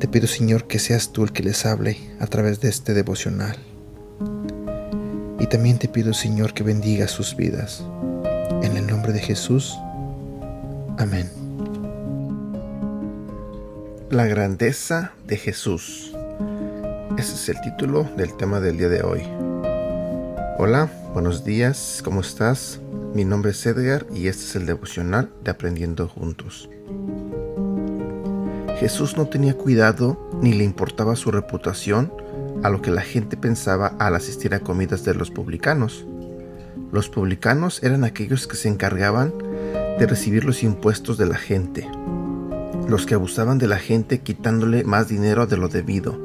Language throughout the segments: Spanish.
Te pido, Señor, que seas tú el que les hable a través de este devocional. Y también te pido, Señor, que bendiga sus vidas. En el nombre de Jesús. Amén. La grandeza de Jesús. Ese es el título del tema del día de hoy. Hola, buenos días, ¿cómo estás? Mi nombre es Edgar y este es el devocional de Aprendiendo Juntos. Jesús no tenía cuidado ni le importaba su reputación a lo que la gente pensaba al asistir a comidas de los publicanos. Los publicanos eran aquellos que se encargaban de recibir los impuestos de la gente, los que abusaban de la gente quitándole más dinero de lo debido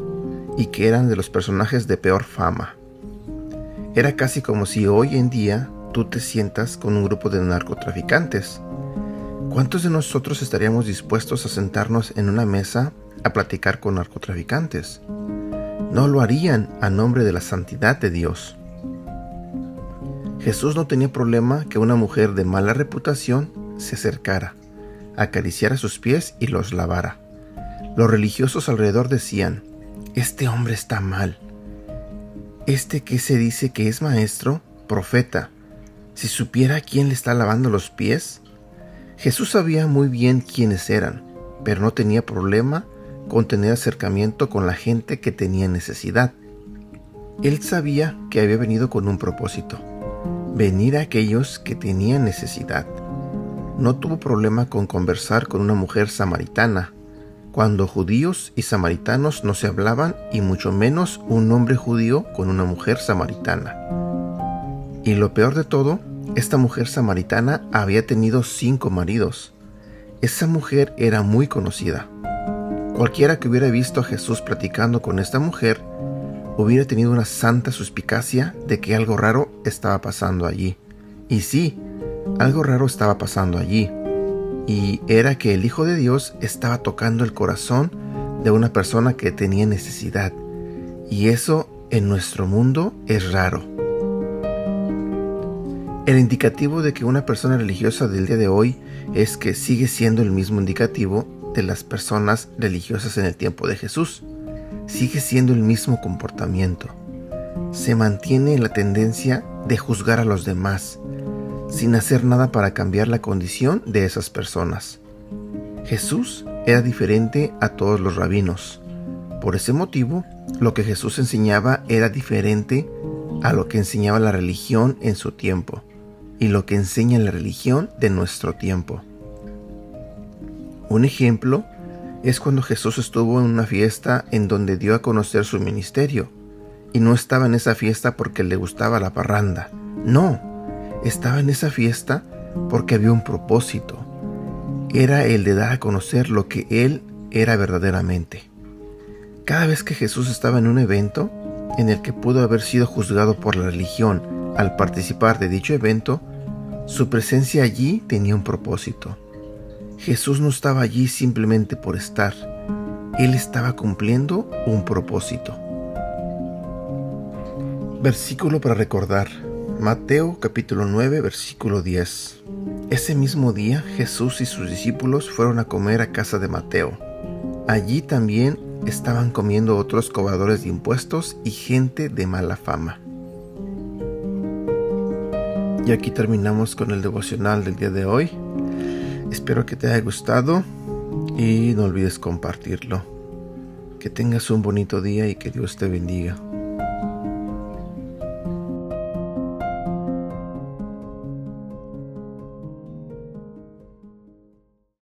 y que eran de los personajes de peor fama. Era casi como si hoy en día tú te sientas con un grupo de narcotraficantes. ¿Cuántos de nosotros estaríamos dispuestos a sentarnos en una mesa a platicar con narcotraficantes? No lo harían a nombre de la santidad de Dios. Jesús no tenía problema que una mujer de mala reputación se acercara, acariciara sus pies y los lavara. Los religiosos alrededor decían, este hombre está mal. Este que se dice que es maestro, profeta, si supiera quién le está lavando los pies. Jesús sabía muy bien quiénes eran, pero no tenía problema con tener acercamiento con la gente que tenía necesidad. Él sabía que había venido con un propósito, venir a aquellos que tenían necesidad. No tuvo problema con conversar con una mujer samaritana, cuando judíos y samaritanos no se hablaban y mucho menos un hombre judío con una mujer samaritana. Y lo peor de todo, esta mujer samaritana había tenido cinco maridos. Esa mujer era muy conocida. Cualquiera que hubiera visto a Jesús platicando con esta mujer hubiera tenido una santa suspicacia de que algo raro estaba pasando allí. Y sí, algo raro estaba pasando allí y era que el Hijo de Dios estaba tocando el corazón de una persona que tenía necesidad. Y eso en nuestro mundo es raro. El indicativo de que una persona religiosa del día de hoy es que sigue siendo el mismo indicativo de las personas religiosas en el tiempo de Jesús. Sigue siendo el mismo comportamiento. Se mantiene la tendencia de juzgar a los demás, sin hacer nada para cambiar la condición de esas personas. Jesús era diferente a todos los rabinos. Por ese motivo, lo que Jesús enseñaba era diferente a lo que enseñaba la religión en su tiempo y lo que enseña la religión de nuestro tiempo. Un ejemplo es cuando Jesús estuvo en una fiesta en donde dio a conocer su ministerio, y no estaba en esa fiesta porque le gustaba la parranda, no, estaba en esa fiesta porque había un propósito. Era el de dar a conocer lo que Él era verdaderamente. Cada vez que Jesús estaba en un evento en el que pudo haber sido juzgado por la religión al participar de dicho evento, su presencia allí tenía un propósito. Jesús no estaba allí simplemente por estar, Él estaba cumpliendo un propósito. Versículo para recordar. Mateo capítulo 9 versículo 10. Ese mismo día Jesús y sus discípulos fueron a comer a casa de Mateo. Allí también estaban comiendo otros cobradores de impuestos y gente de mala fama. Y aquí terminamos con el devocional del día de hoy. Espero que te haya gustado y no olvides compartirlo. Que tengas un bonito día y que Dios te bendiga.